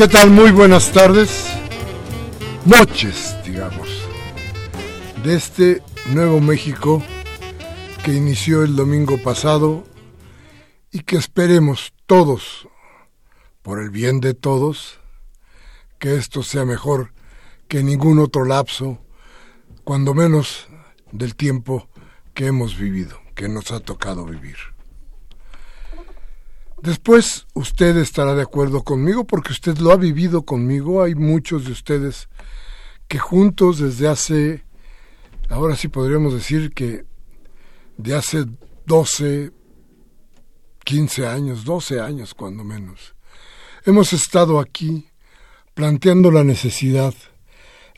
¿Qué tal? Muy buenas tardes, noches, digamos, de este nuevo México que inició el domingo pasado y que esperemos todos, por el bien de todos, que esto sea mejor que ningún otro lapso, cuando menos del tiempo que hemos vivido, que nos ha tocado vivir. Después usted estará de acuerdo conmigo porque usted lo ha vivido conmigo. Hay muchos de ustedes que juntos desde hace, ahora sí podríamos decir que de hace 12, 15 años, 12 años cuando menos, hemos estado aquí planteando la necesidad,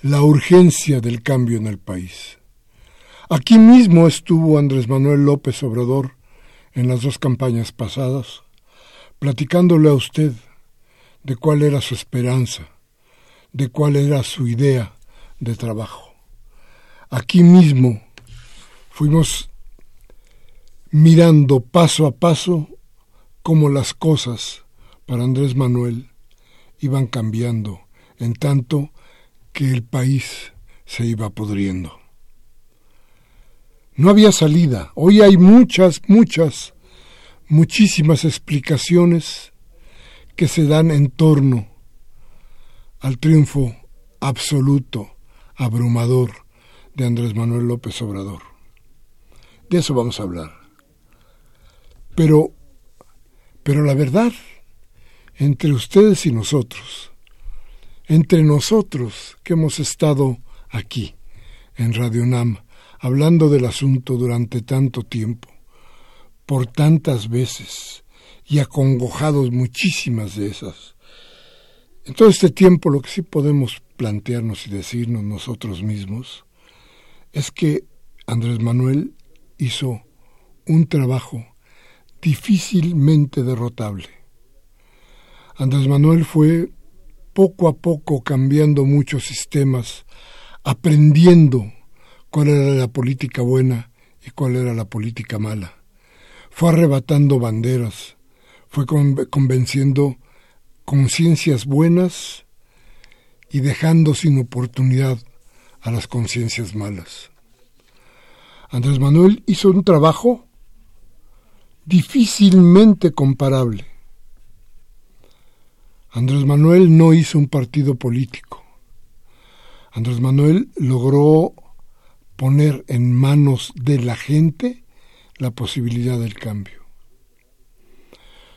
la urgencia del cambio en el país. Aquí mismo estuvo Andrés Manuel López Obrador en las dos campañas pasadas platicándole a usted de cuál era su esperanza, de cuál era su idea de trabajo. Aquí mismo fuimos mirando paso a paso cómo las cosas para Andrés Manuel iban cambiando, en tanto que el país se iba pudriendo. No había salida. Hoy hay muchas, muchas muchísimas explicaciones que se dan en torno al triunfo absoluto, abrumador de Andrés Manuel López Obrador. De eso vamos a hablar. Pero, pero la verdad, entre ustedes y nosotros, entre nosotros que hemos estado aquí, en Radio Nam, hablando del asunto durante tanto tiempo, por tantas veces y acongojados muchísimas de esas. En todo este tiempo lo que sí podemos plantearnos y decirnos nosotros mismos es que Andrés Manuel hizo un trabajo difícilmente derrotable. Andrés Manuel fue poco a poco cambiando muchos sistemas, aprendiendo cuál era la política buena y cuál era la política mala fue arrebatando banderas, fue convenciendo conciencias buenas y dejando sin oportunidad a las conciencias malas. Andrés Manuel hizo un trabajo difícilmente comparable. Andrés Manuel no hizo un partido político. Andrés Manuel logró poner en manos de la gente la posibilidad del cambio.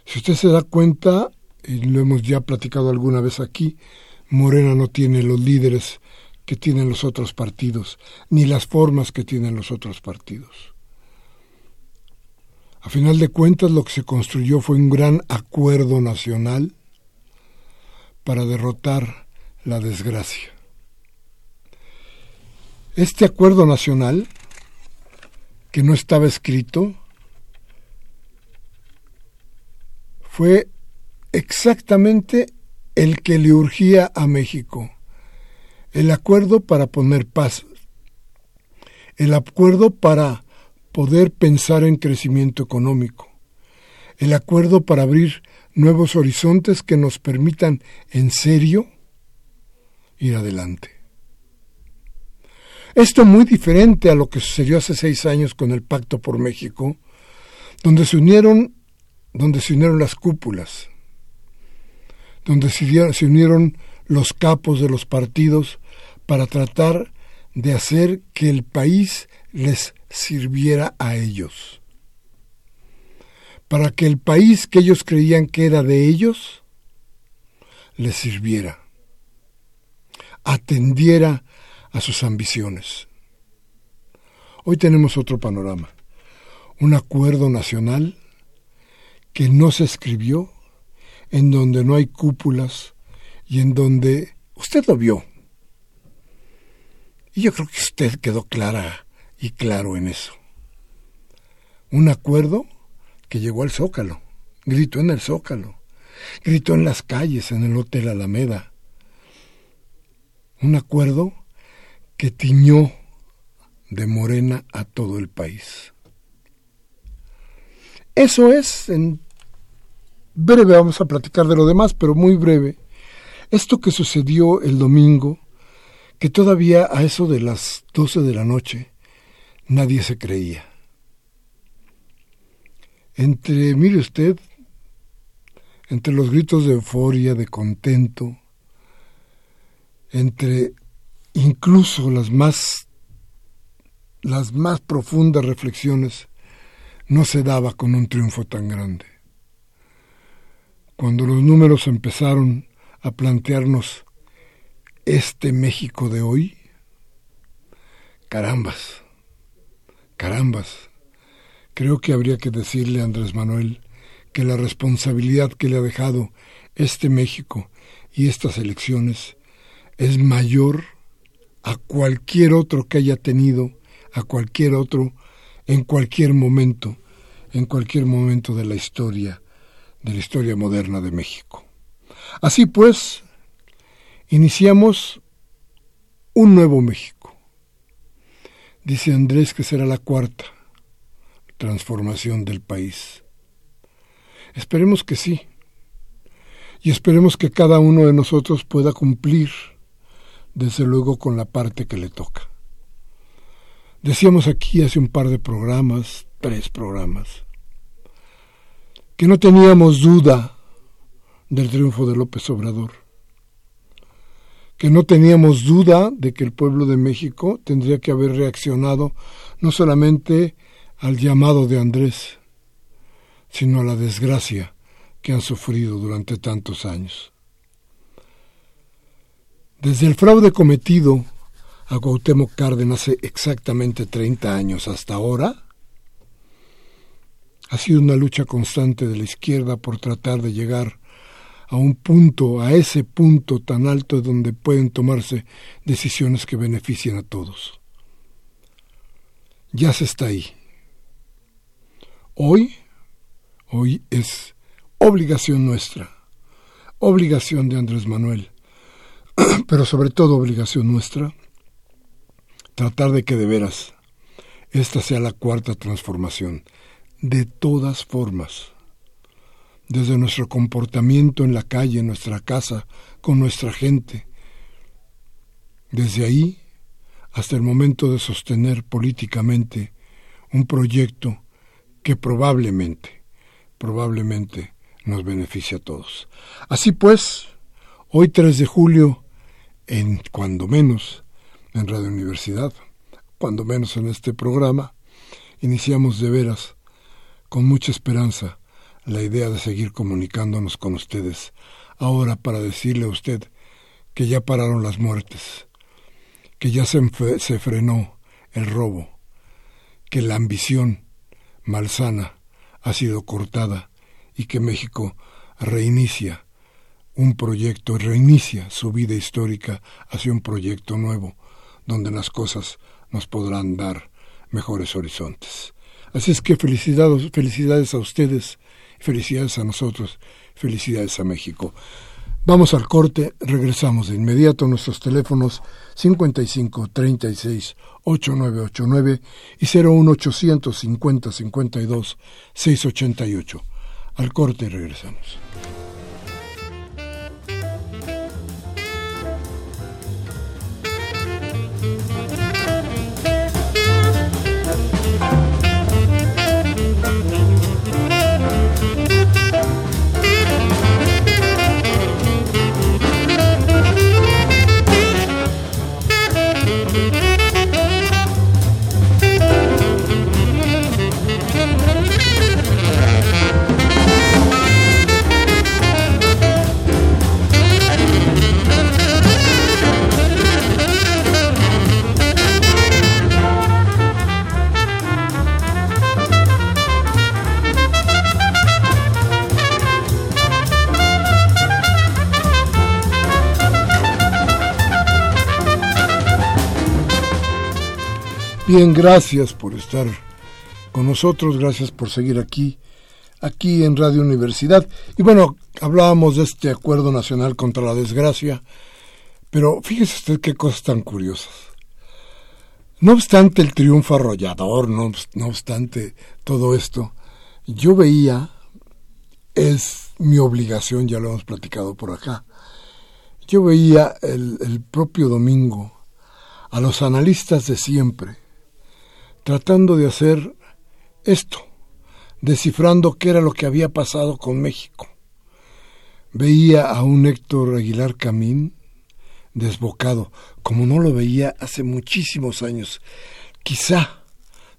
Si usted se da cuenta, y lo hemos ya platicado alguna vez aquí, Morena no tiene los líderes que tienen los otros partidos, ni las formas que tienen los otros partidos. A final de cuentas, lo que se construyó fue un gran acuerdo nacional para derrotar la desgracia. Este acuerdo nacional que no estaba escrito, fue exactamente el que le urgía a México, el acuerdo para poner paz, el acuerdo para poder pensar en crecimiento económico, el acuerdo para abrir nuevos horizontes que nos permitan en serio ir adelante. Esto muy diferente a lo que sucedió hace seis años con el Pacto por México, donde se unieron, donde se unieron las cúpulas, donde se unieron los capos de los partidos para tratar de hacer que el país les sirviera a ellos, para que el país que ellos creían que era de ellos les sirviera, atendiera a sus ambiciones. Hoy tenemos otro panorama, un acuerdo nacional que no se escribió, en donde no hay cúpulas y en donde usted lo vio. Y yo creo que usted quedó clara y claro en eso. Un acuerdo que llegó al Zócalo, gritó en el Zócalo, gritó en las calles, en el Hotel Alameda. Un acuerdo que tiñó de morena a todo el país. Eso es, en breve vamos a platicar de lo demás, pero muy breve, esto que sucedió el domingo, que todavía a eso de las doce de la noche nadie se creía. Entre, mire usted, entre los gritos de euforia, de contento, entre incluso las más las más profundas reflexiones no se daba con un triunfo tan grande. Cuando los números empezaron a plantearnos este México de hoy, carambas, carambas, creo que habría que decirle a Andrés Manuel que la responsabilidad que le ha dejado este México y estas elecciones es mayor a cualquier otro que haya tenido, a cualquier otro, en cualquier momento, en cualquier momento de la historia, de la historia moderna de México. Así pues, iniciamos un nuevo México. Dice Andrés que será la cuarta transformación del país. Esperemos que sí. Y esperemos que cada uno de nosotros pueda cumplir desde luego con la parte que le toca. Decíamos aquí hace un par de programas, tres programas, que no teníamos duda del triunfo de López Obrador, que no teníamos duda de que el pueblo de México tendría que haber reaccionado no solamente al llamado de Andrés, sino a la desgracia que han sufrido durante tantos años. Desde el fraude cometido a Cuauhtémoc Cárdenas hace exactamente 30 años hasta ahora, ha sido una lucha constante de la izquierda por tratar de llegar a un punto, a ese punto tan alto donde pueden tomarse decisiones que beneficien a todos. Ya se está ahí. Hoy, hoy es obligación nuestra, obligación de Andrés Manuel, pero sobre todo obligación nuestra, tratar de que de veras esta sea la cuarta transformación, de todas formas, desde nuestro comportamiento en la calle, en nuestra casa, con nuestra gente, desde ahí hasta el momento de sostener políticamente un proyecto que probablemente, probablemente nos beneficie a todos. Así pues, hoy 3 de julio en cuando menos en Radio Universidad, cuando menos en este programa, iniciamos de veras con mucha esperanza la idea de seguir comunicándonos con ustedes, ahora para decirle a usted que ya pararon las muertes, que ya se, se frenó el robo, que la ambición malsana ha sido cortada y que México reinicia un proyecto, reinicia su vida histórica hacia un proyecto nuevo, donde las cosas nos podrán dar mejores horizontes. Así es que felicidades, felicidades a ustedes Felicidades a nosotros, felicidades a México. Vamos al corte, regresamos de inmediato a nuestros teléfonos 55 36 8989 y 01800 50 52 688. Al corte regresamos. Bien, gracias por estar con nosotros, gracias por seguir aquí, aquí en Radio Universidad. Y bueno, hablábamos de este acuerdo nacional contra la desgracia, pero fíjese usted qué cosas tan curiosas. No obstante el triunfo arrollador, no, obstante todo esto, yo veía, es mi obligación, ya lo hemos platicado por acá, yo veía el propio domingo a los analistas de siempre, tratando de hacer esto, descifrando qué era lo que había pasado con México. Veía a un Héctor Aguilar Camín desbocado, como no lo veía hace muchísimos años, quizá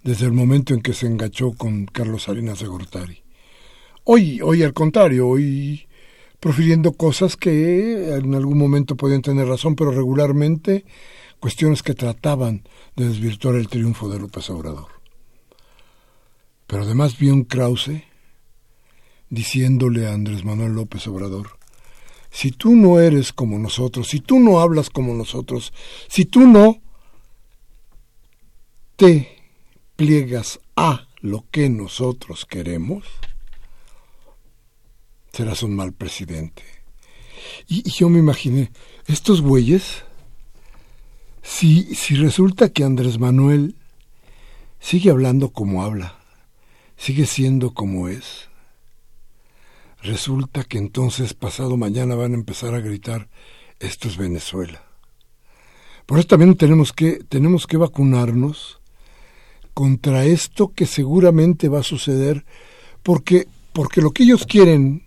desde el momento en que se engachó con Carlos Salinas de Gortari. Hoy, hoy al contrario, hoy profiriendo cosas que en algún momento podían tener razón, pero regularmente cuestiones que trataban de desvirtuar el triunfo de López Obrador. Pero además vi un Krause diciéndole a Andrés Manuel López Obrador, si tú no eres como nosotros, si tú no hablas como nosotros, si tú no te pliegas a lo que nosotros queremos, serás un mal presidente. Y, yo me imaginé, estos güeyes si, si resulta que Andrés Manuel sigue hablando como habla, sigue siendo como es, resulta que entonces pasado mañana van a empezar a gritar esto es Venezuela. Por eso también tenemos que, tenemos que vacunarnos contra esto que seguramente va a suceder, porque, porque lo que ellos quieren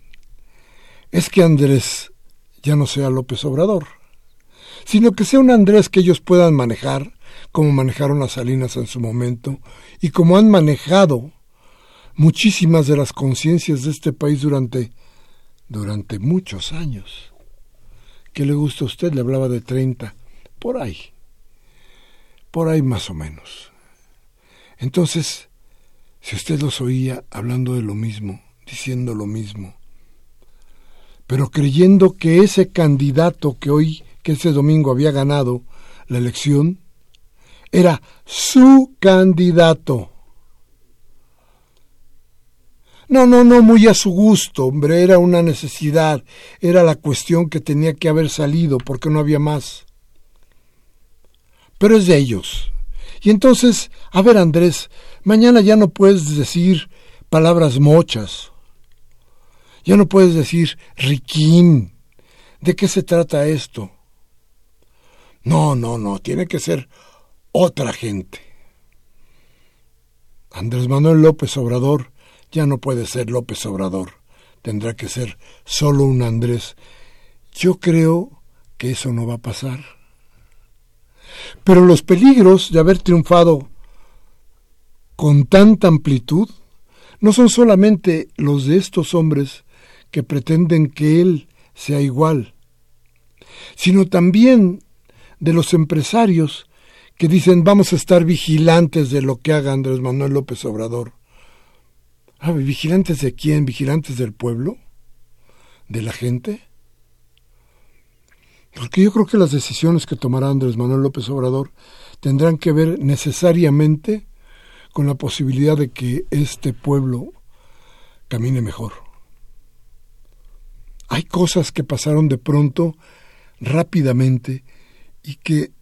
es que Andrés ya no sea López Obrador sino que sea un Andrés que ellos puedan manejar, como manejaron a Salinas en su momento, y como han manejado muchísimas de las conciencias de este país durante, durante muchos años. ¿Qué le gusta a usted? Le hablaba de 30, por ahí, por ahí más o menos. Entonces, si usted los oía hablando de lo mismo, diciendo lo mismo, pero creyendo que ese candidato que hoy que ese domingo había ganado la elección, era su candidato. No, no, no, muy a su gusto, hombre, era una necesidad, era la cuestión que tenía que haber salido porque no había más. Pero es de ellos. Y entonces, a ver Andrés, mañana ya no puedes decir palabras mochas, ya no puedes decir riquín. ¿De qué se trata esto? No, no, no, tiene que ser otra gente. Andrés Manuel López Obrador ya no puede ser López Obrador, tendrá que ser solo un Andrés. Yo creo que eso no va a pasar. Pero los peligros de haber triunfado con tanta amplitud no son solamente los de estos hombres que pretenden que él sea igual, sino también de los empresarios que dicen vamos a estar vigilantes de lo que haga Andrés Manuel López Obrador. ¿Vigilantes de quién? ¿Vigilantes del pueblo? ¿De la gente? Porque yo creo que las decisiones que tomará Andrés Manuel López Obrador tendrán que ver necesariamente con la posibilidad de que este pueblo camine mejor. Hay cosas que pasaron de pronto, rápidamente, y que,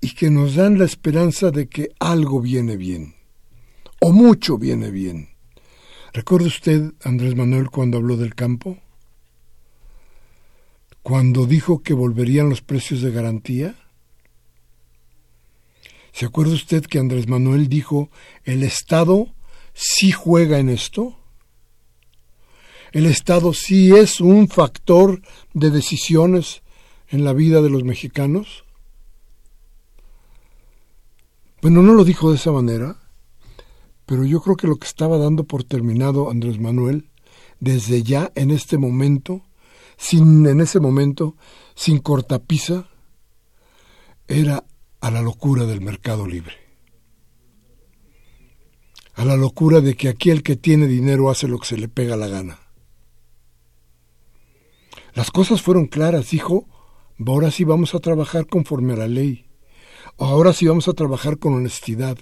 y que nos dan la esperanza de que algo viene bien, o mucho viene bien. ¿Recuerda usted, Andrés Manuel, cuando habló del campo? Cuando dijo que volverían los precios de garantía. ¿Se acuerda usted que Andrés Manuel dijo, el Estado sí juega en esto? El Estado sí es un factor de decisiones en la vida de los mexicanos. Bueno, no lo dijo de esa manera, pero yo creo que lo que estaba dando por terminado Andrés Manuel, desde ya en este momento, sin en ese momento, sin cortapisa, era a la locura del mercado libre. A la locura de que aquí el que tiene dinero hace lo que se le pega la gana. Las cosas fueron claras, dijo, ahora sí vamos a trabajar conforme a la ley. Ahora sí vamos a trabajar con honestidad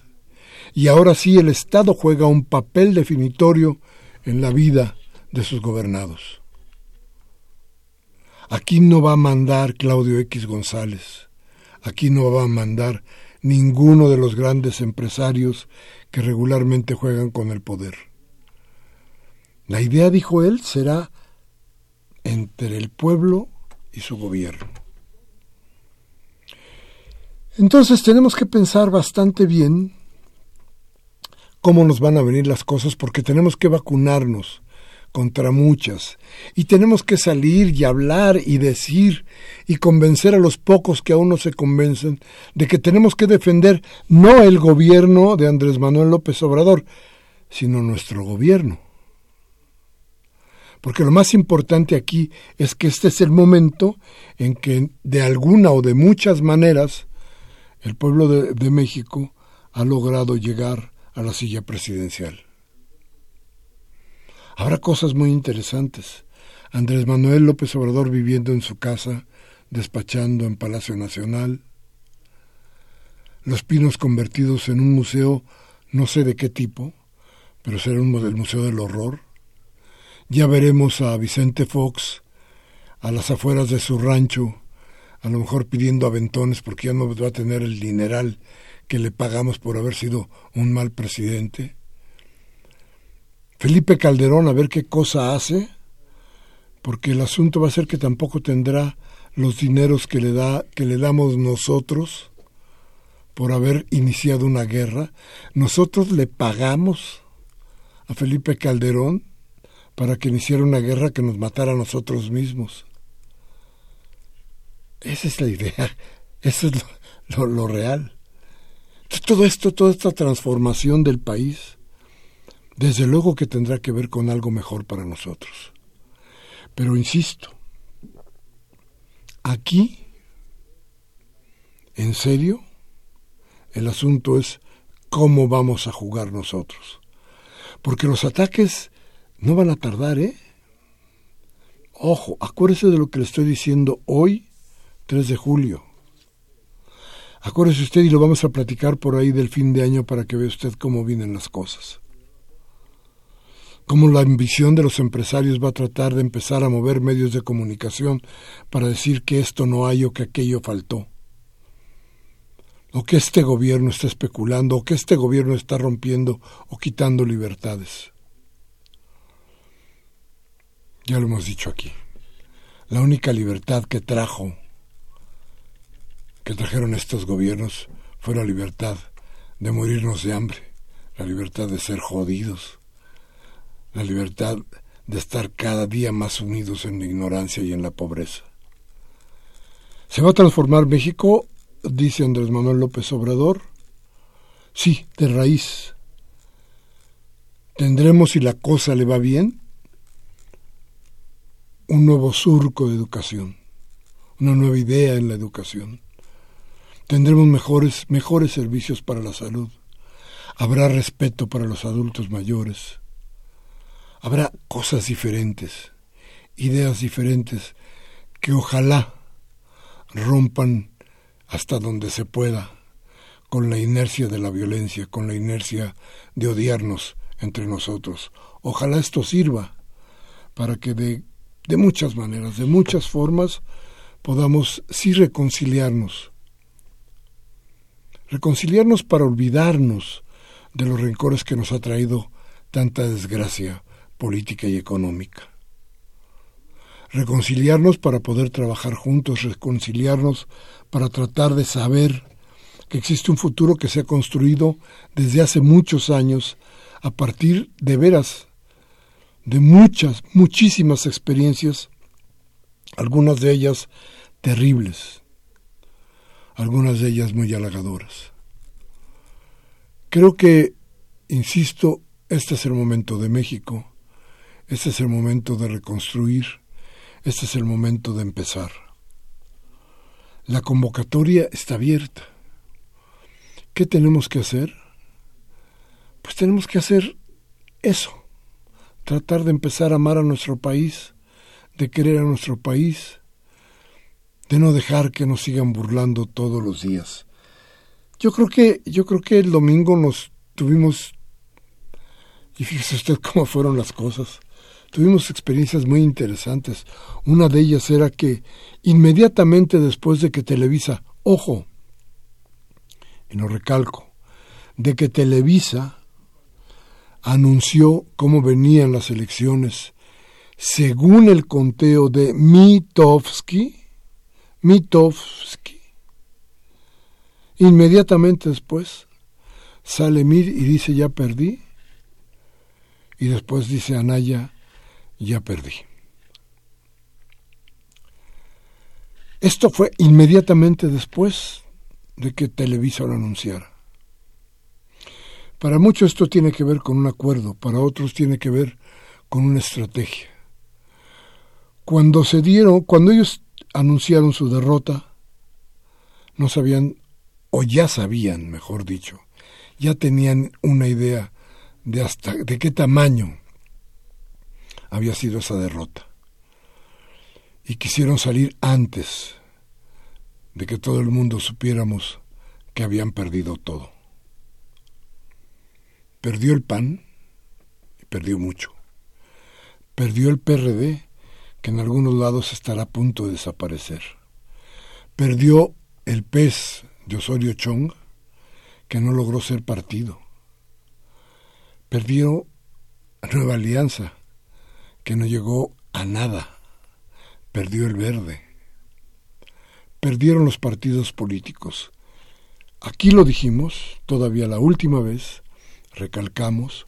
y ahora sí el Estado juega un papel definitorio en la vida de sus gobernados. Aquí no va a mandar Claudio X González, aquí no va a mandar ninguno de los grandes empresarios que regularmente juegan con el poder. La idea, dijo él, será entre el pueblo y su gobierno. Entonces tenemos que pensar bastante bien cómo nos van a venir las cosas porque tenemos que vacunarnos contra muchas y tenemos que salir y hablar y decir y convencer a los pocos que aún no se convencen de que tenemos que defender no el gobierno de Andrés Manuel López Obrador, sino nuestro gobierno. Porque lo más importante aquí es que este es el momento en que de alguna o de muchas maneras el pueblo de, México ha logrado llegar a la silla presidencial. Habrá cosas muy interesantes. Andrés Manuel López Obrador viviendo en su casa, despachando en Palacio Nacional. Los Pinos convertidos en un museo, no sé de qué tipo, pero será el Museo del Horror. Ya veremos a Vicente Fox a las afueras de su rancho, a lo mejor pidiendo aventones porque ya no va a tener el dineral que le pagamos por haber sido un mal presidente. Felipe Calderón a ver qué cosa hace, porque el asunto va a ser que tampoco tendrá los dineros que le da que le damos nosotros por haber iniciado una guerra. Nosotros le pagamos a Felipe Calderón para que iniciara una guerra que nos matara a nosotros mismos. Esa es la idea, eso es lo real. Todo esto, toda esta transformación del país, desde luego que tendrá que ver con algo mejor para nosotros. Pero insisto, aquí, en serio, el asunto es cómo vamos a jugar nosotros. Porque los ataques no van a tardar, ¿eh? Ojo, acuérdese de lo que le estoy diciendo hoy, 3 de julio. Acuérdese usted y lo vamos a platicar por ahí del fin de año para que vea usted cómo vienen las cosas. Cómo la ambición de los empresarios va a tratar de empezar a mover medios de comunicación para decir que esto no hay o que aquello faltó. O que este gobierno está especulando, o que este gobierno está rompiendo o quitando libertades. Ya lo hemos dicho aquí. La única libertad que trajo que trajeron estos gobiernos fue la libertad de morirnos de hambre, la libertad de ser jodidos, la libertad de estar cada día más unidos en la ignorancia y en la pobreza. ¿Se va a transformar México? dice Andrés Manuel López Obrador. Sí, de raíz. ¿Tendremos, si la cosa le va bien, un nuevo surco de educación, una nueva idea en la educación? Tendremos mejores, mejores servicios para la salud. Habrá respeto para los adultos mayores. Habrá cosas diferentes, ideas diferentes que ojalá rompan hasta donde se pueda con la inercia de la violencia, con la inercia de odiarnos entre nosotros. Ojalá esto sirva para que de, de muchas maneras, de muchas formas, podamos sí reconciliarnos. Reconciliarnos para olvidarnos de los rencores que nos ha traído tanta desgracia política y económica. Reconciliarnos para poder trabajar juntos, reconciliarnos para tratar de saber que existe un futuro que se ha construido desde hace muchos años a partir de veras de muchas, muchísimas experiencias, algunas de ellas terribles, algunas de ellas muy halagadoras. Creo que, insisto, este es el momento de México, este es el momento de reconstruir, este es el momento de empezar. La convocatoria está abierta. ¿Qué tenemos que hacer? Pues tenemos que hacer eso, tratar de empezar a amar a nuestro país, de querer a nuestro país, de no dejar que nos sigan burlando todos los días. Yo creo que, yo creo que el domingo nos tuvimos, y fíjese usted cómo fueron las cosas, tuvimos experiencias muy interesantes. Una de ellas era que inmediatamente después de que Televisa, ojo, y no recalco, de que Televisa anunció cómo venían las elecciones según el conteo de Mitofsky, Mitofsky. Inmediatamente después sale Mir y dice ya perdí. Y después dice Anaya ya perdí. Esto fue inmediatamente después de que Televisa lo anunciara. Para muchos esto tiene que ver con un acuerdo, para otros tiene que ver con una estrategia. Cuando se dieron, cuando ellos anunciaron su derrota, no sabían, o ya sabían, mejor dicho, ya tenían una idea de hasta de qué tamaño había sido esa derrota. Y quisieron salir antes de que todo el mundo supiéramos que habían perdido todo. Perdió el PAN y perdió mucho. Perdió el PRD, que en algunos lados estará a punto de desaparecer. Perdió el PES de Osorio Chong, que no logró ser partido. Perdió Nueva Alianza, que no llegó a nada. Perdió el verde. Perdieron los partidos políticos. Aquí lo dijimos todavía la última vez recalcamos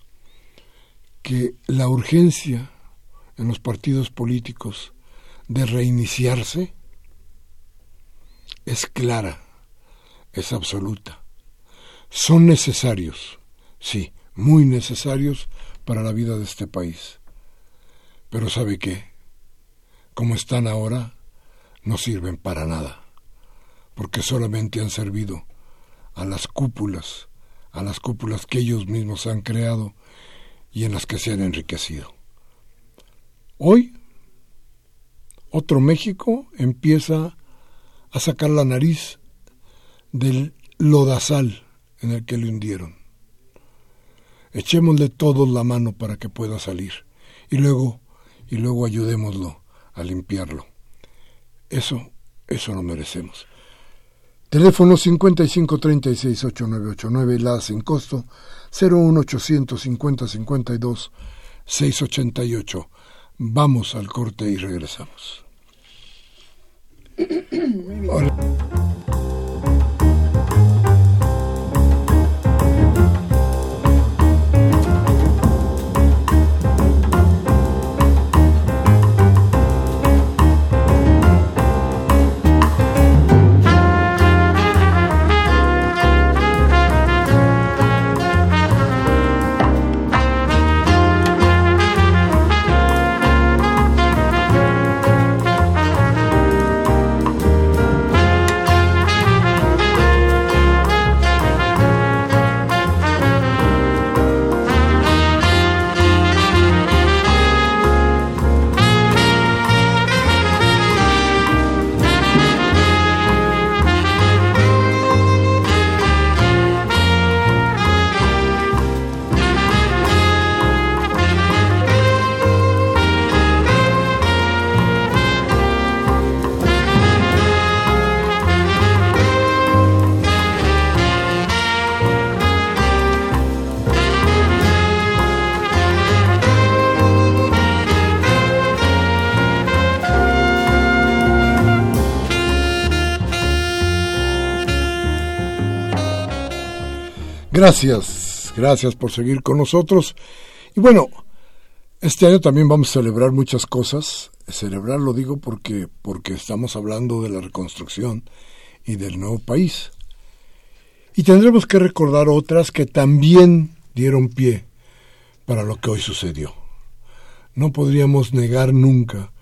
que la urgencia en los partidos políticos de reiniciarse es clara, es absoluta. Son necesarios, sí, muy necesarios para la vida de este país. Pero ¿sabe qué? Como están ahora, no sirven para nada, porque solamente han servido a las cúpulas a las cúpulas que ellos mismos han creado y en las que se han enriquecido. Hoy, otro México empieza a sacar la nariz del lodazal en el que le hundieron. Echémosle todos la mano para que pueda salir y luego y luego ayudémoslo a limpiarlo. Eso eso lo merecemos. Teléfono 55368989, la sin costo 01800 50 52 688. Vamos al corte y regresamos. Gracias, gracias por seguir con nosotros. Y bueno, este año también vamos a celebrar muchas cosas. Celebrar lo digo porque, porque estamos hablando de la reconstrucción y del nuevo país. Y tendremos que recordar otras que también dieron pie para lo que hoy sucedió. No podríamos negar nunca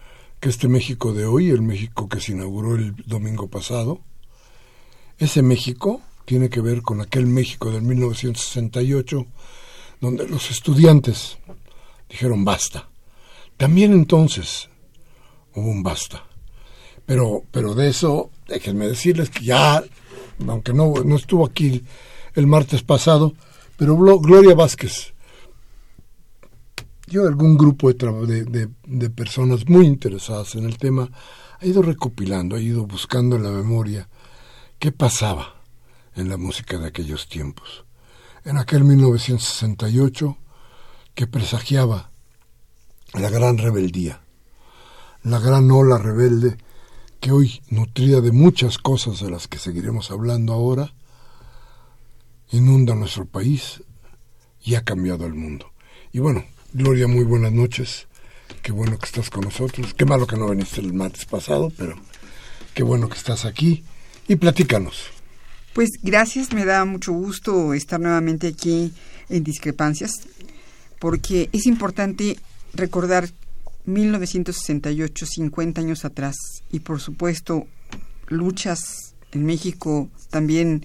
que este México de hoy, el México que se inauguró el domingo pasado, ese México tiene que ver con aquel México del 1968, donde los estudiantes dijeron basta. También entonces hubo un basta. Pero, pero de eso, déjenme decirles que ya, aunque no, no estuvo aquí el martes pasado, pero Gloria Vázquez yo algún grupo de, de, de, personas muy interesadas en el tema ha ido recopilando, ha ido buscando en la memoria qué pasaba en la música de aquellos tiempos. En aquel 1968 que presagiaba la gran rebeldía, la gran ola rebelde que hoy, nutrida de muchas cosas de las que seguiremos hablando ahora, inunda nuestro país y ha cambiado el mundo. Y bueno, Gloria, muy buenas noches. Qué bueno que estás con nosotros. Qué malo que no viniste el martes pasado, pero qué bueno que estás aquí. Y platícanos. Pues gracias, me da mucho gusto estar nuevamente aquí en Discrepancias, porque es importante recordar 1968, 50 años atrás, y por supuesto luchas en México también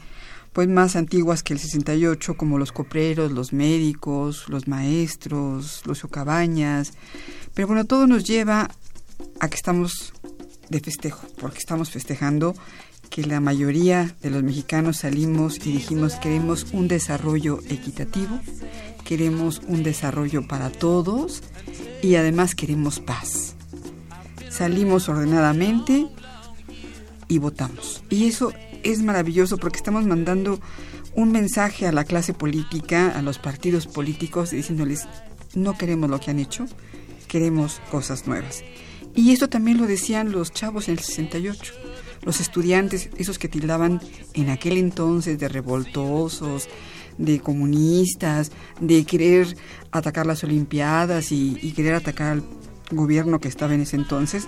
pues más antiguas que el 68, como los copreros, los médicos, los maestros, los Cabañas. Pero bueno, todo nos lleva a que estamos de festejo, porque estamos festejando que la mayoría de los mexicanos salimos y dijimos queremos un desarrollo equitativo, queremos un desarrollo para todos y además queremos paz. Salimos ordenadamente y votamos. Y eso es maravilloso porque estamos mandando un mensaje a la clase política, a los partidos políticos, diciéndoles, no queremos lo que han hecho, queremos cosas nuevas. Y esto también lo decían los chavos en el 68, los estudiantes, esos que tildaban en aquel entonces de revoltosos, de comunistas, de querer atacar las Olimpiadas y, querer atacar al gobierno que estaba en ese entonces,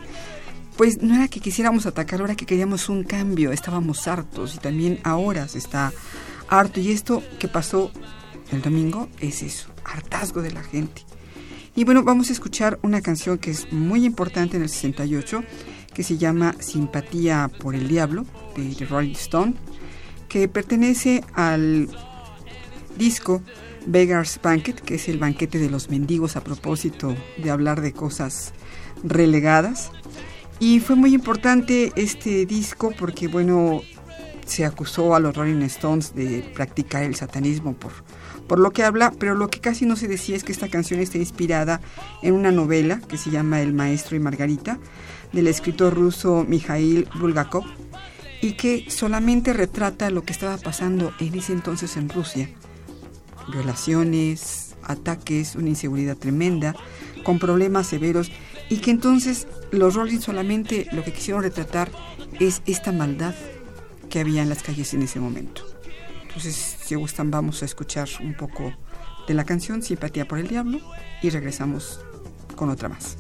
pues no era que quisiéramos atacar, era que queríamos un cambio, estábamos hartos y también ahora se está harto. Y esto que pasó el domingo es eso, hartazgo de la gente. Y bueno, vamos a escuchar una canción que es muy importante en el 68, que se llama Simpatía por el Diablo, de The Rolling Stone, que pertenece al disco Beggar's Banquet, que es el banquete de los mendigos a propósito de hablar de cosas relegadas. Y fue muy importante este disco porque, bueno, se acusó a los Rolling Stones de practicar el satanismo por, por lo que habla, pero lo que casi no se decía es que esta canción está inspirada en una novela que se llama El Maestro y Margarita, del escritor ruso Mikhail Bulgakov, y que solamente retrata lo que estaba pasando en ese entonces en Rusia. Violaciones, ataques, una inseguridad tremenda, con problemas severos y que entonces los Rolling solamente lo que quisieron retratar es esta maldad que había en las calles en ese momento. Entonces, si gustan, vamos a escuchar un poco de la canción Simpatía por el Diablo y regresamos con otra más.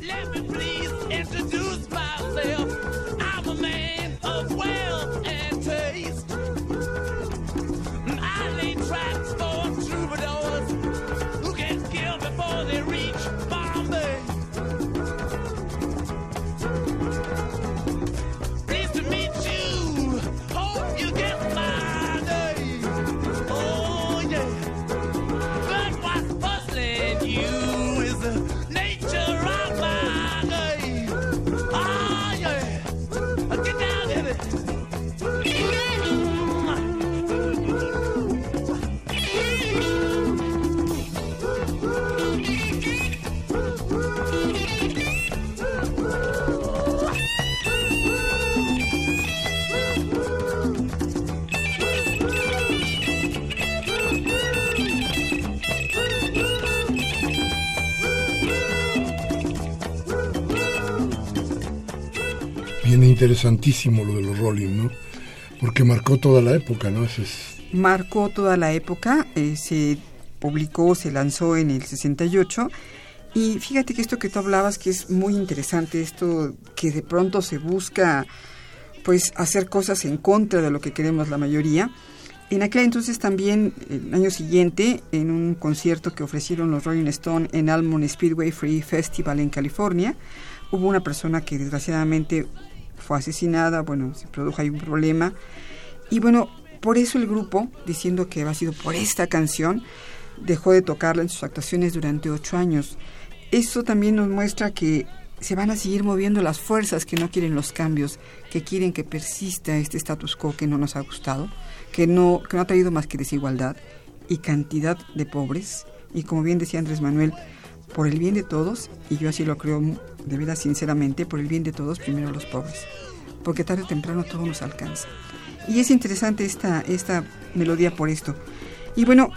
Interesantísimo lo de los Rolling, ¿no? Porque marcó toda la época, ¿no? Marcó toda la época, eh, se publicó, se lanzó en el 68 y fíjate que esto que tú hablabas que es muy interesante, esto que de pronto se busca pues hacer cosas en contra de lo que queremos la mayoría. En aquel entonces también, el año siguiente, en un concierto que ofrecieron los Rolling Stone en Almond Speedway Free Festival en California, hubo una persona que desgraciadamente fue asesinada, bueno, se produjo ahí un problema. Y bueno, por eso el grupo, diciendo que ha sido por esta canción, dejó de tocarla en sus actuaciones durante ocho años. Eso también nos muestra que se van a seguir moviendo las fuerzas que no quieren los cambios, que quieren que persista este status quo que no nos ha gustado que no, que no ha traído más que desigualdad y cantidad de pobres. Y como bien decía Andrés Manuel, por el bien de todos, y yo así lo creo de verdad sinceramente, por el bien de todos, primero los pobres. Porque tarde o temprano todo nos alcanza. Y es interesante esta, esta melodía por esto. Y bueno,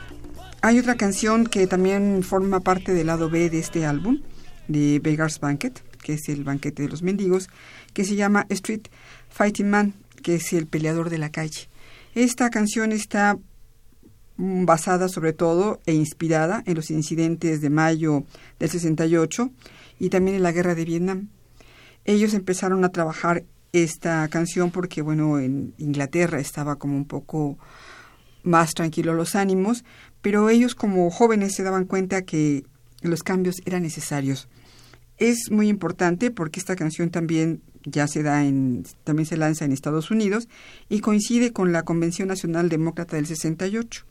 hay otra canción que también forma parte del lado B de este álbum, de Beggar's Banquet, que es el banquete de los mendigos, que se llama Street Fighting Man, que es el peleador de la calle. Esta canción está mm, basada sobre todo e inspirada en los incidentes de mayo del 68 y también en la guerra de Vietnam. Ellos empezaron a trabajar esta canción porque, bueno, en Inglaterra estaba como un poco más tranquilo los ánimos, pero ellos como jóvenes se daban cuenta que los cambios eran necesarios. Es muy importante porque esta canción también ya se da en, también se lanza en Estados Unidos y coincide con la Convención Nacional Demócrata del 68.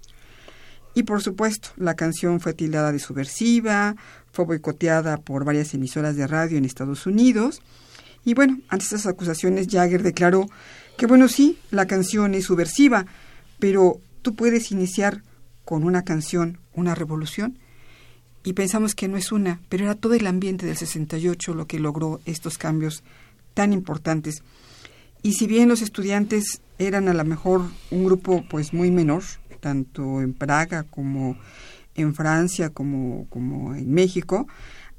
Y por supuesto, la canción fue tildada de subversiva, fue boicoteada por varias emisoras de radio en Estados Unidos. Y bueno, ante estas acusaciones, Jagger declaró que bueno, sí, la canción es subversiva, pero tú puedes iniciar con una canción una revolución. Y pensamos que no es una, pero era todo el ambiente del 68 lo que logró estos cambios tan importantes. Y si bien los estudiantes eran a lo mejor un grupo pues muy menor, tanto en Praga como en Francia como, como en México,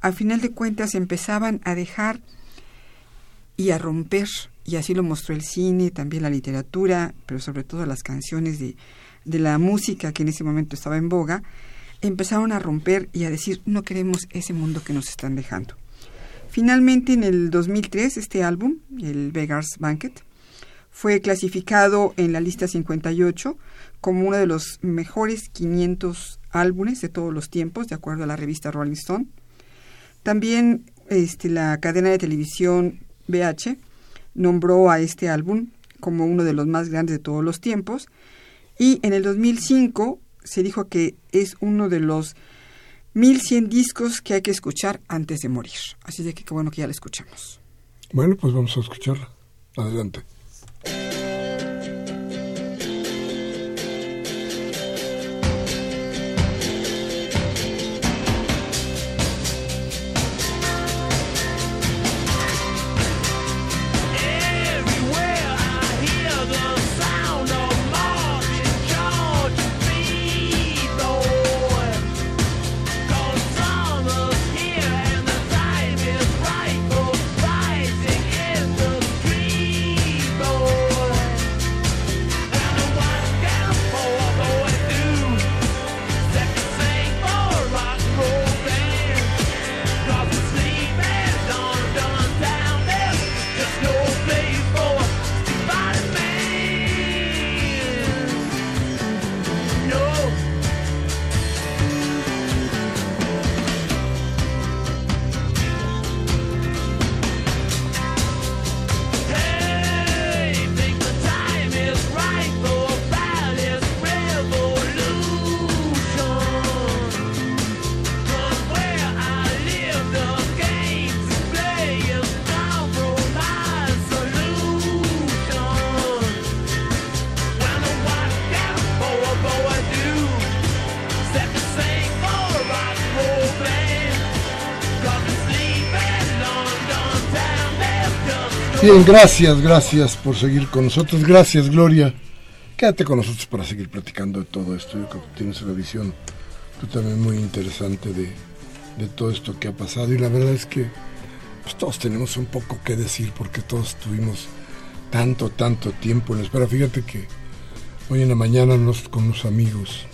al final de cuentas empezaban a dejar y a romper, y así lo mostró el cine, también la literatura, pero sobre todo las canciones de, de la música que en ese momento estaba en boga, empezaron a romper y a decir, no queremos ese mundo que nos están dejando. Finalmente, en el 2003, este álbum, el Beggar's Banquet, fue clasificado en la lista 58 como uno de los mejores 500 álbumes de todos los tiempos, de acuerdo a la revista Rolling Stone. También este, la cadena de televisión BH nombró a este álbum como uno de los más grandes de todos los tiempos. Y en el 2005 se dijo que es uno de los 1100 discos que hay que escuchar antes de morir. Así de que qué bueno que ya la escuchamos. Bueno, pues vamos a escucharla. Adelante. Bien, gracias, gracias por seguir con nosotros. Gracias, Gloria. Quédate con nosotros para seguir platicando de todo esto. Yo creo que tienes una visión tú también muy interesante de, todo esto que ha pasado. Y la verdad es que pues, todos tenemos un poco que decir porque todos tuvimos tanto, tanto tiempo en espera. Fíjate que Hoy en la mañana con unos amigos,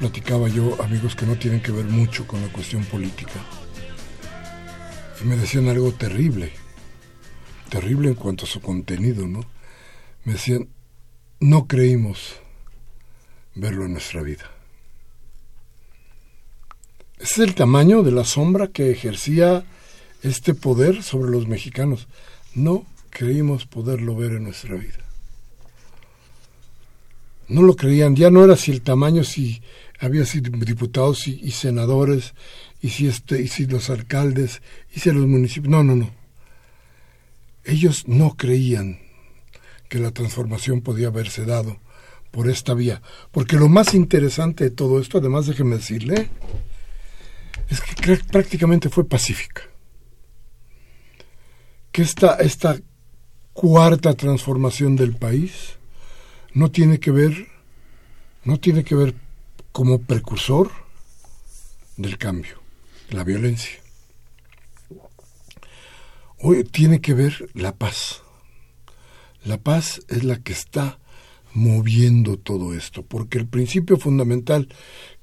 platicaba yo, amigos que no tienen que ver mucho con la cuestión política, y me decían algo terrible, terrible en cuanto a su contenido, ¿no? Me decían, no creímos verlo en nuestra vida. Es el tamaño de la sombra que ejercía este poder sobre los mexicanos. No creímos poderlo ver en nuestra vida. No lo creían, ya no era si el tamaño, si había sido diputados y, senadores, y si, este, y si los alcaldes, y si los municipios. No, no, no. Ellos no creían que la transformación podía haberse dado por esta vía. Porque lo más interesante de todo esto, además déjeme decirle, es que prácticamente fue pacífica. Que esta, esta cuarta transformación del país no tiene que ver, no tiene que ver como precursor del cambio, la violencia. Hoy tiene que ver la paz. La paz es la que está moviendo todo esto, porque el principio fundamental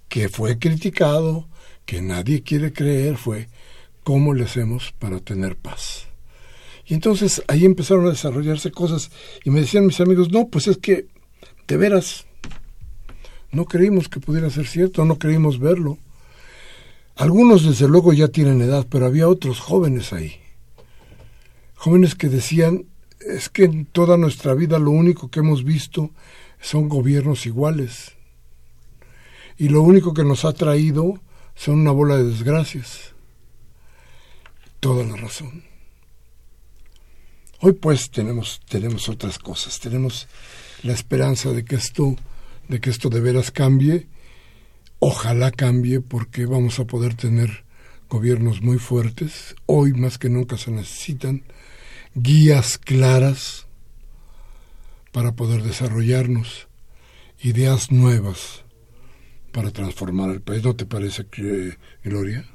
que fue criticado, que nadie quiere creer fue cómo le hacemos para tener paz. Y entonces ahí empezaron a desarrollarse cosas y me decían mis amigos, no, pues es que de veras no creímos que pudiera ser cierto, no creímos verlo. Algunos desde luego ya tienen edad, pero había otros jóvenes ahí. Jóvenes que decían, es que en toda nuestra vida lo único que hemos visto son gobiernos iguales. Y lo único que nos ha traído son una bola de desgracias. Toda la razón. Hoy pues tenemos, tenemos otras cosas, tenemos la esperanza de que esto, de que esto de veras cambie. Ojalá cambie porque vamos a poder tener gobiernos muy fuertes. Hoy más que nunca se necesitan guías claras para poder desarrollarnos, ideas nuevas para transformar el país. ¿No te parece, Gloria?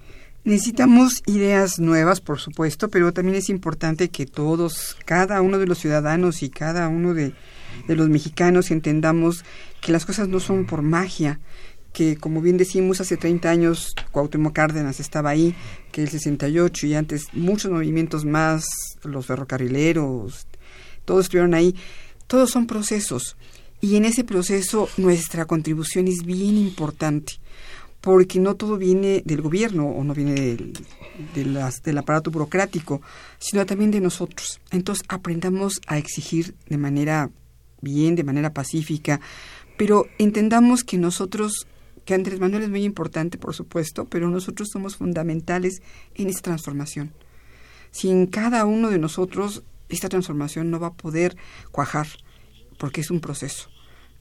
Necesitamos ideas nuevas, por supuesto, pero también es importante que todos, cada uno de los ciudadanos y cada uno de, los mexicanos entendamos que las cosas no son por magia, que como bien decimos hace 30 años Cuauhtémoc Cárdenas estaba ahí, que el 68 y antes muchos movimientos más, los ferrocarrileros, todos estuvieron ahí. Todos son procesos y en ese proceso nuestra contribución es bien importante, porque no todo viene del gobierno o no viene del, del aparato burocrático, sino también de nosotros. Entonces aprendamos a exigir de manera bien, de manera pacífica, pero entendamos que nosotros, que Andrés Manuel es muy importante, por supuesto, pero nosotros somos fundamentales en esta transformación. Sin cada uno de nosotros, esta transformación no va a poder cuajar, porque es un proceso.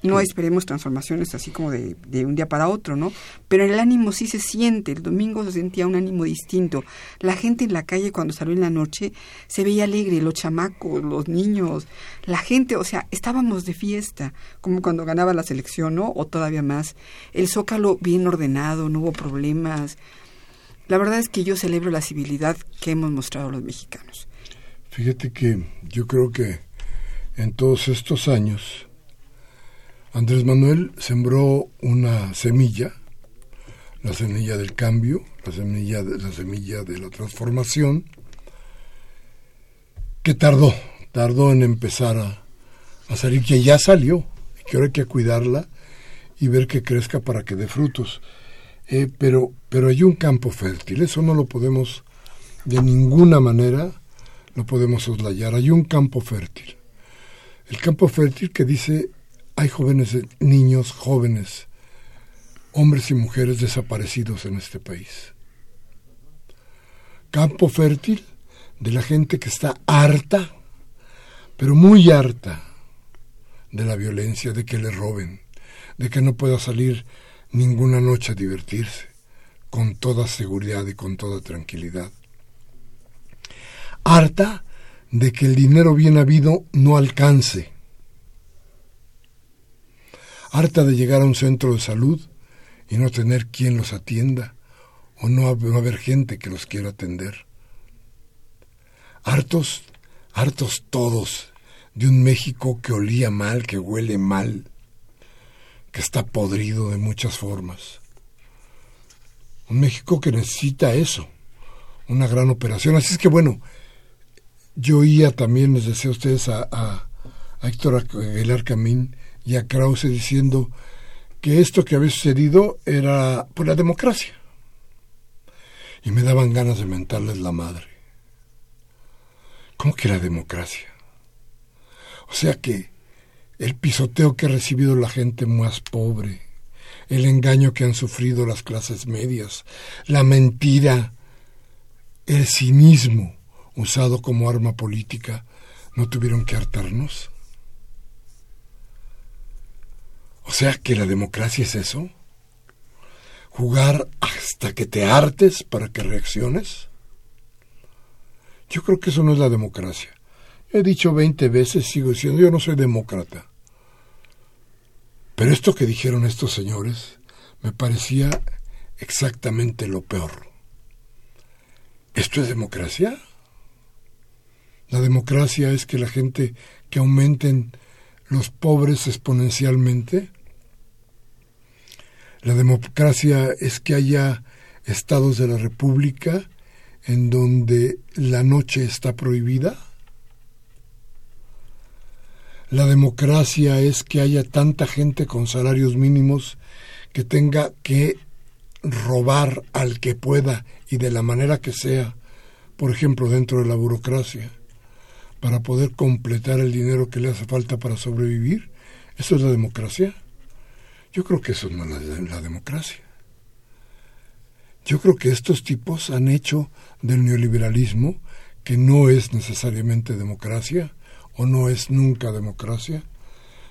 No esperemos transformaciones así como de, de, un día para otro, ¿no? Pero el ánimo sí se siente. El domingo se sentía un ánimo distinto. La gente en la calle cuando salió en la noche se veía alegre, los chamacos, los niños, la gente, o sea, estábamos de fiesta, como cuando ganaba la selección, ¿no? O todavía más. El zócalo bien ordenado, no hubo problemas. La verdad es que yo celebro la civilidad que hemos mostrado los mexicanos. Fíjate que yo creo que en todos estos años Andrés Manuel sembró una semilla, la semilla del cambio, la semilla de la, semilla de la transformación, que tardó, tardó en empezar a, salir, que ya salió, y que ahora hay que cuidarla y ver que crezca para que dé frutos. Eh, pero, pero hay un campo fértil, eso no lo podemos de ninguna manera, lo podemos soslayar, hay un campo fértil. El campo fértil que dice hay jóvenes, niños jóvenes, hombres y mujeres desaparecidos en este país. Campo fértil de la gente que está harta, pero muy harta de la violencia, de que le roben, de que no pueda salir ninguna noche a divertirse, con toda seguridad y con toda tranquilidad. Harta de que el dinero bien habido no alcance harta de llegar a un centro de salud y no tener quien los atienda o no haber gente que los quiera atender. Hartos, hartos todos de un México que olía mal, que huele mal, que está podrido de muchas formas. Un México que necesita eso, una gran operación. Así es que bueno, yo oía también, les decía a ustedes, a, a, Héctor Aguilar Camín y a Krause diciendo que esto que había sucedido era por la democracia. Y me daban ganas de mentarles la madre. ¿Cómo que la democracia? O sea que el pisoteo que ha recibido la gente más pobre, el engaño que han sufrido las clases medias, la mentira, el cinismo usado como arma política, ¿no tuvieron que hartarnos? O sea que la democracia es eso. Jugar hasta que te hartes para que reacciones. Yo creo que eso no es la democracia. He dicho veinte veces, sigo diciendo, yo no soy demócrata. Pero esto que dijeron estos señores me parecía exactamente lo peor. ¿Esto es democracia? La democracia es que la gente, que aumenten los pobres exponencialmente. La democracia es que haya estados de la República en donde la noche está prohibida. La democracia es que haya tanta gente con salarios mínimos que tenga que robar al que pueda y de la manera que sea, por ejemplo, dentro de la burocracia, para poder completar el dinero que le hace falta para sobrevivir. ¿Eso es la democracia? Yo creo que eso no es la, democracia. Yo creo que estos tipos han hecho del neoliberalismo, que no es necesariamente democracia, o no es nunca democracia,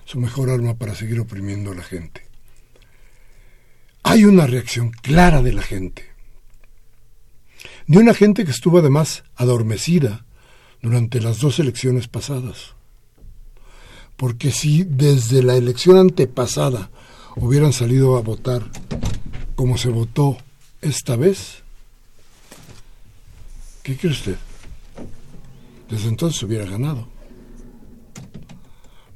su mejor arma para seguir oprimiendo a la gente. Hay una reacción clara de la gente, de una gente que estuvo además adormecida durante las dos elecciones pasadas. Porque si desde la elección antepasada hubieran salido a votar como se votó esta vez, ¿qué cree usted? Desde entonces hubiera ganado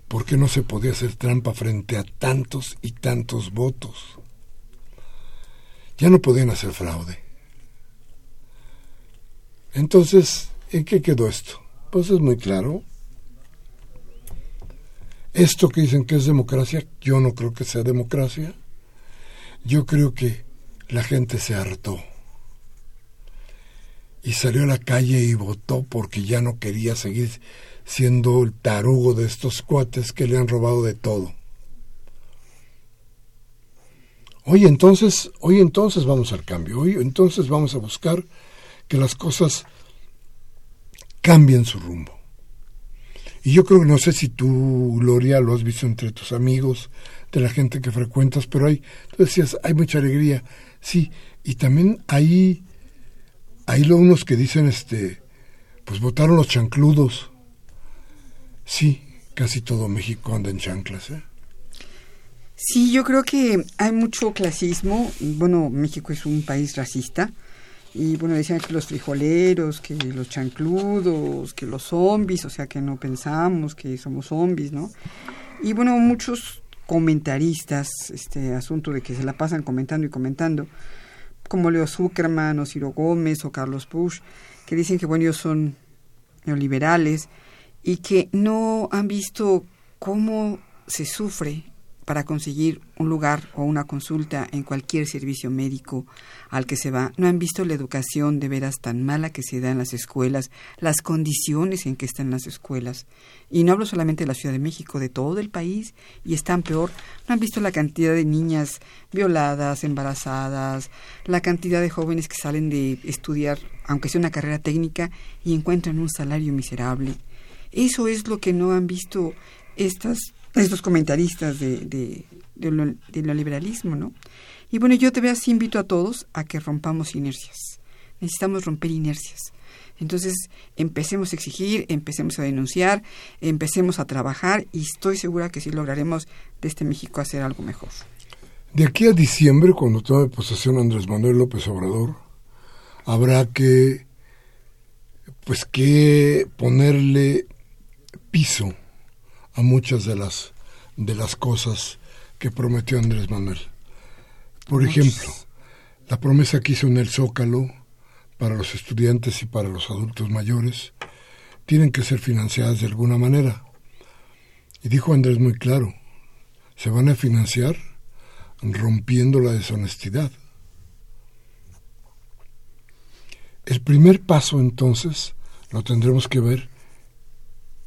porque no se podía hacer trampa frente a tantos y tantos votos. Ya no podían hacer fraude. Entonces, ¿en qué quedó esto? Pues es muy claro. Esto que dicen que es democracia, yo no creo que sea democracia. Yo creo que la gente se hartó y salió a la calle y votó porque ya no quería seguir siendo el tarugo de estos cuates que le han robado de todo. Hoy entonces, hoy entonces vamos al cambio, hoy entonces vamos a buscar que las cosas cambien su rumbo. Y yo creo que no sé si tú, Gloria, lo has visto entre tus amigos, de la gente que frecuentas, pero hay, tú decías, hay mucha alegría, sí, y también hay, hay unos que dicen, este, pues votaron los chancludos, Sí, casi todo México anda en chanclas. ¿eh? Sí, yo creo que hay mucho clasismo. Bueno, México es un país racista. Y bueno, decían que los frijoleros, que los chancludos, que los zombies, o sea que no pensamos que somos zombies, ¿no? Y bueno, muchos comentaristas, este asunto de que se la pasan comentando y comentando, como Leo Zuckerman o Ciro Gómez o Carlos Push, que dicen que bueno, ellos son neoliberales, y que no han visto cómo se sufre para conseguir un lugar o una consulta en cualquier servicio médico al que se va. No han visto la educación de veras tan mala que se da en las escuelas, las condiciones en que están las escuelas. Y no hablo solamente de la Ciudad de México, de todo el país, y están peor. No han visto la cantidad de niñas violadas, embarazadas, la cantidad de jóvenes que salen de estudiar, aunque sea una carrera técnica, y encuentran un salario miserable eso es lo que no han visto estas, estos comentaristas de, de, de, liberalismo, ¿no? Y bueno, yo te veas invito a todos a que rompamos inercias. Necesitamos romper inercias. Entonces, empecemos a exigir, empecemos a denunciar, empecemos a trabajar y estoy segura que sí lograremos de este México hacer algo mejor. De aquí a diciembre, cuando tome posesión Andrés Manuel López Obrador, habrá que pues que ponerle piso a muchas de las de las cosas que prometió Andrés Manuel. Por ejemplo, la promesa que hizo en el Zócalo para los estudiantes y para los adultos mayores tienen que ser financiadas de alguna manera. Y dijo Andrés muy claro, se van a financiar rompiendo la deshonestidad. El primer paso entonces lo tendremos que ver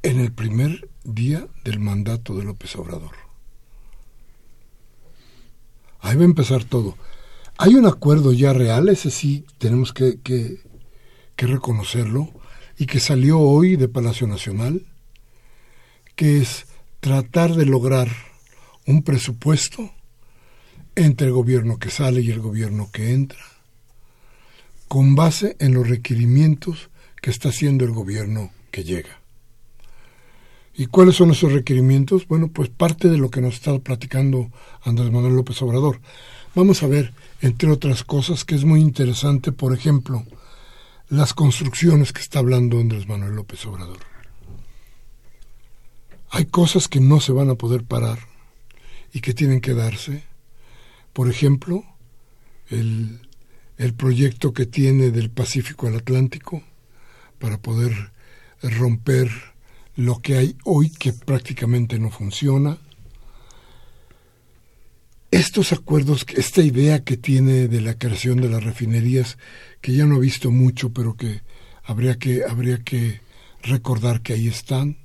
en el primer día del mandato de López Obrador. Ahí va a empezar todo. Hay un acuerdo ya real, ese sí tenemos que, reconocerlo, y que salió hoy de Palacio Nacional, que es tratar de lograr un presupuesto entre el gobierno que sale y el gobierno que entra, con base en los requerimientos que está haciendo el gobierno que llega. ¿Y cuáles son esos requerimientos? Bueno, pues parte de lo que nos está platicando Andrés Manuel López Obrador. Vamos a ver, entre otras cosas, que es muy interesante, por ejemplo, las construcciones que está hablando Andrés Manuel López Obrador. Hay cosas que no se van a poder parar y que tienen que darse. Por ejemplo, el, el proyecto que tiene del Pacífico al Atlántico para poder romper lo que hay hoy que prácticamente no funciona. Estos acuerdos, esta idea que tiene de la creación de las refinerías, que ya no he visto mucho, pero que habría que, habría que recordar que ahí están.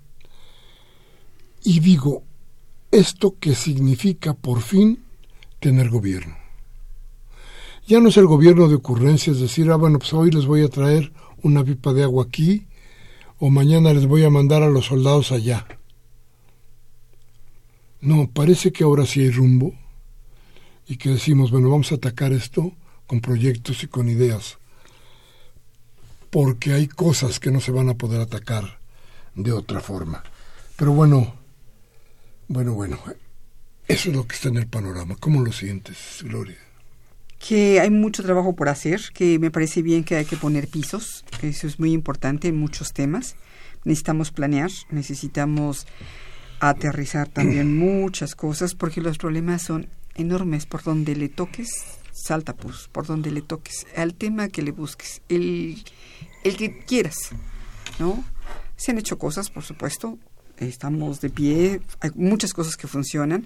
Y digo, ¿esto qué significa por fin tener gobierno? Ya no es el gobierno de ocurrencias, decir, ah, bueno, pues hoy les voy a traer una pipa de agua aquí o mañana les voy a mandar a los soldados allá. No, parece que ahora sí hay rumbo y que decimos, bueno, vamos a atacar esto con proyectos y con ideas, porque hay cosas que no se van a poder atacar de otra forma. Pero bueno, bueno, bueno, eso es lo que está en el panorama. ¿Cómo lo sientes, Gloria? Que hay mucho trabajo por hacer, que me parece bien que hay que poner pisos, que eso es muy importante en muchos temas. Necesitamos planear, necesitamos aterrizar también muchas cosas, porque los problemas son enormes. Por donde le toques, salta pues, por donde le toques, al tema que le busques, el, el que quieras, ¿no? Se han hecho cosas, por supuesto, estamos de pie, hay muchas cosas que funcionan,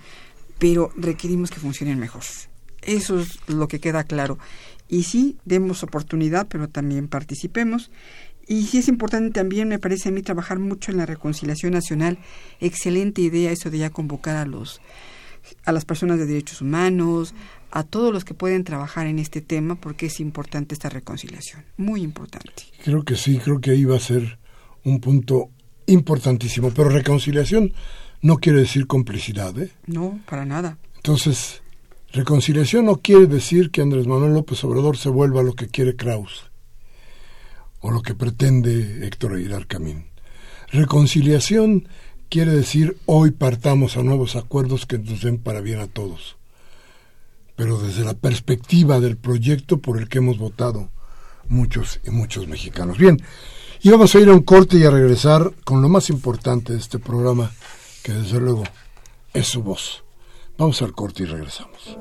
pero requerimos que funcionen mejor. Eso es lo que queda claro. Y sí, demos oportunidad, pero también participemos. Y sí es importante también, me parece a mí, trabajar mucho en la reconciliación nacional. Excelente idea eso de ya convocar a los a las personas de derechos humanos, a todos los que pueden trabajar en este tema, porque es importante esta reconciliación, muy importante. Creo que sí, creo que ahí va a ser un punto importantísimo, pero reconciliación no quiere decir complicidad, ¿eh? No, para nada. Entonces, Reconciliación no quiere decir que Andrés Manuel López Obrador se vuelva lo que quiere Kraus o lo que pretende Héctor Aguilar Camín. Reconciliación quiere decir hoy partamos a nuevos acuerdos que nos den para bien a todos, pero desde la perspectiva del proyecto por el que hemos votado muchos y muchos mexicanos. Bien, y vamos a ir a un corte y a regresar con lo más importante de este programa, que desde luego es su voz. Vamos al corte y regresamos.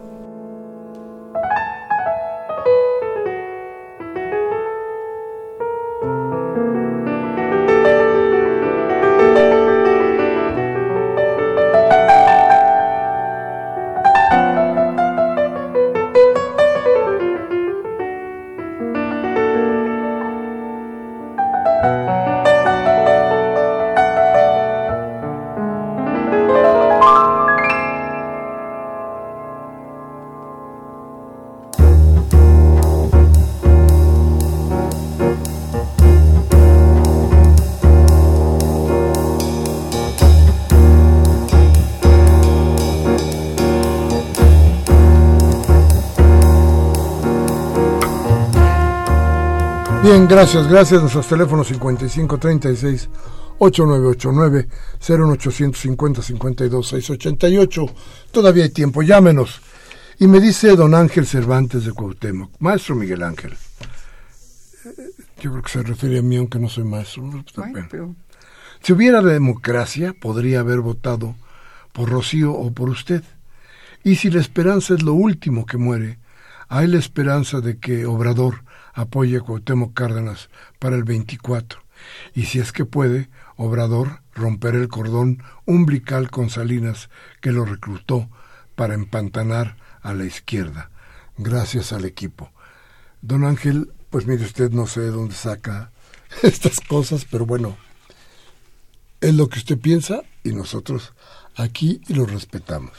Bien, gracias, gracias. Nuestros teléfonos 5536 8989 0850 52 688. Todavía hay tiempo, llámenos. Y me dice don Ángel Cervantes de Cuauhtémoc, maestro Miguel Ángel. Eh, yo creo que se refiere a mí, aunque no soy maestro. Si hubiera democracia, podría haber votado por Rocío o por usted. Y si la esperanza es lo último que muere, hay la esperanza de que Obrador apoye a Cuauhtémoc Cárdenas para el 24. Y si es que puede, Obrador romper el cordón umbilical con Salinas que lo reclutó para empantanar a la izquierda, gracias al equipo. Don Ángel, pues mire usted, no sé de dónde saca estas cosas, pero bueno, es lo que usted piensa y nosotros aquí lo respetamos.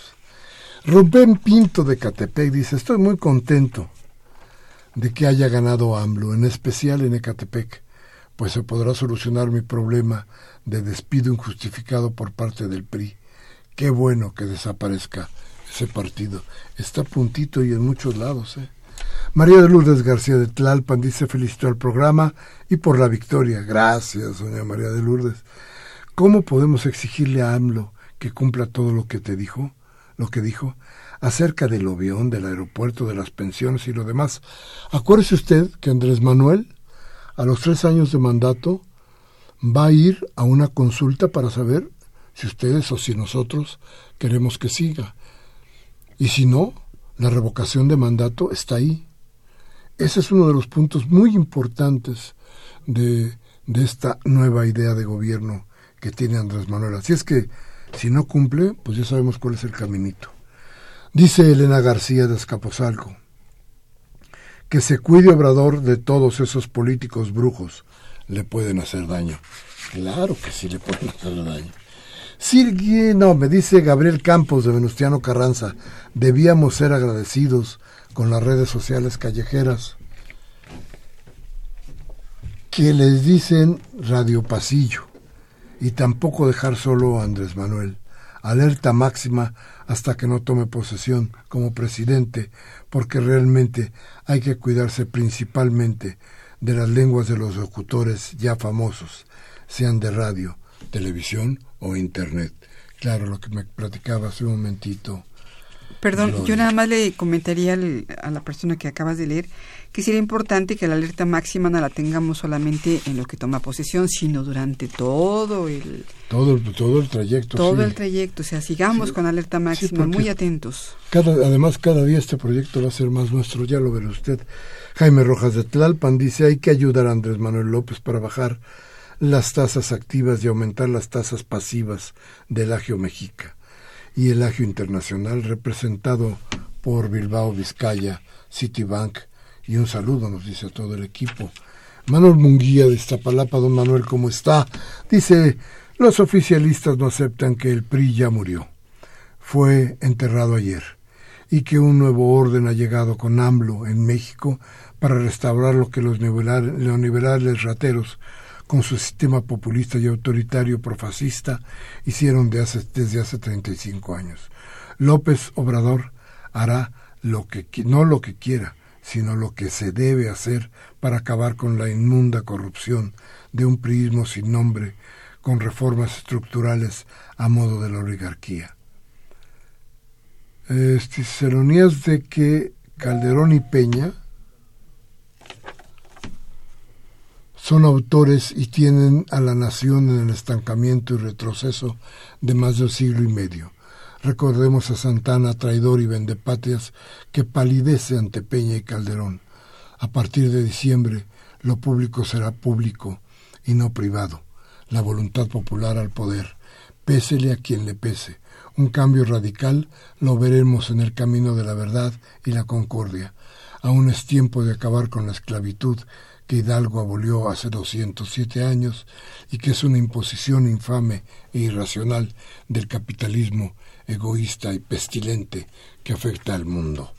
Rubén Pinto de Catepec dice, estoy muy contento de que haya ganado AMLO, en especial en Ecatepec, pues se podrá solucionar mi problema de despido injustificado por parte del PRI. Qué bueno que desaparezca ese partido. Está puntito y en muchos lados. ¿eh? María de Lourdes García de Tlalpan dice felicito al programa y por la victoria. Gracias, doña María de Lourdes. ¿Cómo podemos exigirle a AMLO que cumpla todo lo que te dijo? Lo que dijo acerca del avión, del aeropuerto, de las pensiones y lo demás. Acuérdese usted que Andrés Manuel, a los tres años de mandato, va a ir a una consulta para saber si ustedes o si nosotros queremos que siga. Y si no, la revocación de mandato está ahí. Ese es uno de los puntos muy importantes de, de esta nueva idea de gobierno que tiene Andrés Manuel. Así es que, si no cumple, pues ya sabemos cuál es el caminito. Dice Elena García de Escaposalco, que se cuide Obrador de todos esos políticos brujos, le pueden hacer daño. Claro que sí le pueden hacer daño. Sí, no, me dice Gabriel Campos de Venustiano Carranza, debíamos ser agradecidos con las redes sociales callejeras que les dicen Radio Pasillo y tampoco dejar solo a Andrés Manuel. Alerta máxima hasta que no tome posesión como presidente, porque realmente hay que cuidarse principalmente de las lenguas de los locutores ya famosos, sean de radio, televisión o internet. Claro, lo que me platicaba hace un momentito. Perdón, yo nada más le comentaría a la persona que acabas de leer que sería importante que la alerta máxima no la tengamos solamente en lo que toma posesión, sino durante todo el todo el, todo el trayecto. Todo el trayecto, o sea, sigamos con alerta máxima, muy atentos. Cada, además, cada día este proyecto va a ser más nuestro, ya lo verá usted. Jaime Rojas de Tlalpan dice, hay que ayudar a Andrés Manuel López para bajar las tasas activas y aumentar las tasas pasivas del agio mexica y el agio internacional representado por Bilbao Vizcaya, Citibank y un saludo nos dice a todo el equipo. Manuel Munguía de Iztapalapa, don Manuel, ¿cómo está? Dice, los oficialistas no aceptan que el PRI ya murió. Fue enterrado ayer y que un nuevo orden ha llegado con AMLO en México para restaurar lo que los neoliberales rateros con su sistema populista y autoritario profascista hicieron de hace, desde hace 35 años. López Obrador hará lo que no lo que quiera, sino lo que se debe hacer para acabar con la inmunda corrupción de un priismo sin nombre, con reformas estructurales a modo de la oligarquía. Este, de que Calderón y Peña son autores y tienen a la nación en el estancamiento y retroceso de más de un siglo y medio. Recordemos a Santana, traidor y vendepatrias, que palidece ante Peña y Calderón. A partir de diciembre, lo público será público y no privado. La voluntad popular al poder, pésele a quien le pese. Un cambio radical lo veremos en el camino de la verdad y la concordia. Aún es tiempo de acabar con la esclavitud que Hidalgo abolió hace 207 años y que es una imposición infame e irracional del capitalismo egoísta y pestilente que afecta al mundo.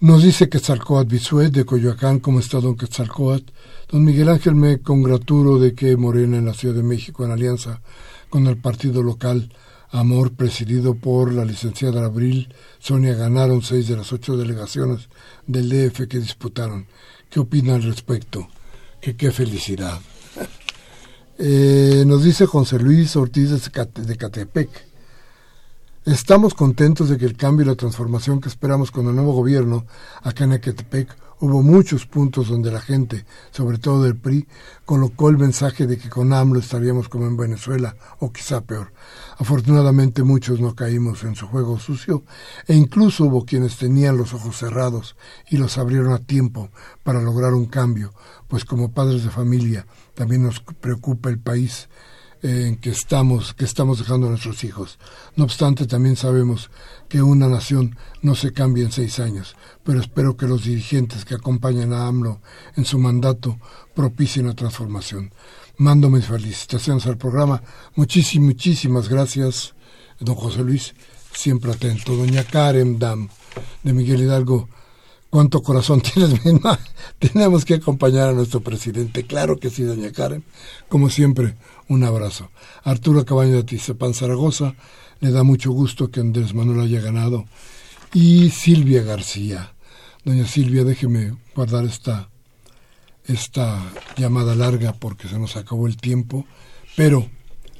Nos dice Quetzalcoatl Bisuet de Coyoacán, ¿cómo está don Quetzalcoatl? Don Miguel Ángel, me congratulo de que Morena en la Ciudad de México, en alianza con el partido local Amor, presidido por la licenciada Abril Sonia, ganaron seis de las ocho delegaciones del DF que disputaron. ¿Qué opina al respecto? Que qué felicidad. Eh, nos dice José Luis Ortiz de Catepec. Estamos contentos de que el cambio y la transformación que esperamos con el nuevo gobierno acá en Ecatepec hubo muchos puntos donde la gente, sobre todo del PRI, colocó el mensaje de que con AMLO estaríamos como en Venezuela o quizá peor. Afortunadamente muchos no caímos en su juego sucio e incluso hubo quienes tenían los ojos cerrados y los abrieron a tiempo para lograr un cambio, pues como padres de familia también nos preocupa el país en que estamos, que estamos dejando a nuestros hijos. No obstante, también sabemos que una nación no se cambia en seis años, pero espero que los dirigentes que acompañan a AMLO en su mandato propicien la transformación. Mando mis felicitaciones al programa. Muchísimas, gracias, don José Luis, siempre atento. Doña Karen Dam, de Miguel Hidalgo, cuánto corazón tienes, misma. Tenemos que acompañar a nuestro presidente. Claro que sí, doña Karen. Como siempre, un abrazo. Arturo Cabaño de Tizapán Zaragoza, le da mucho gusto que Andrés Manuel haya ganado. Y Silvia García. Doña Silvia, déjeme guardar esta, esta llamada larga porque se nos acabó el tiempo, pero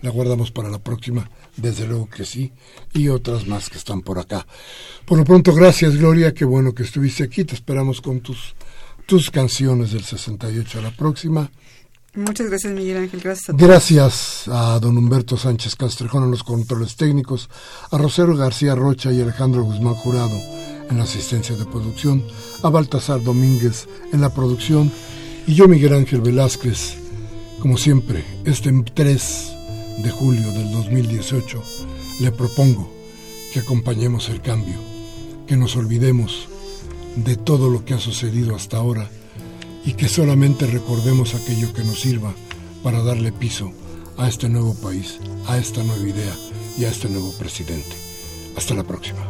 la guardamos para la próxima desde luego que sí, y otras más que están por acá. Por lo pronto, gracias Gloria, qué bueno que estuviste aquí, te esperamos con tus, tus canciones del 68 a la próxima. Muchas gracias Miguel Ángel, gracias a todos. Gracias a don Humberto Sánchez Castrejón en los controles técnicos, a Rosero García Rocha y Alejandro Guzmán Jurado en la asistencia de producción, a Baltasar Domínguez en la producción y yo Miguel Ángel Velázquez, como siempre, este 3 de julio del 2018, le propongo que acompañemos el cambio, que nos olvidemos de todo lo que ha sucedido hasta ahora y que solamente recordemos aquello que nos sirva para darle piso a este nuevo país, a esta nueva idea y a este nuevo presidente. Hasta la próxima.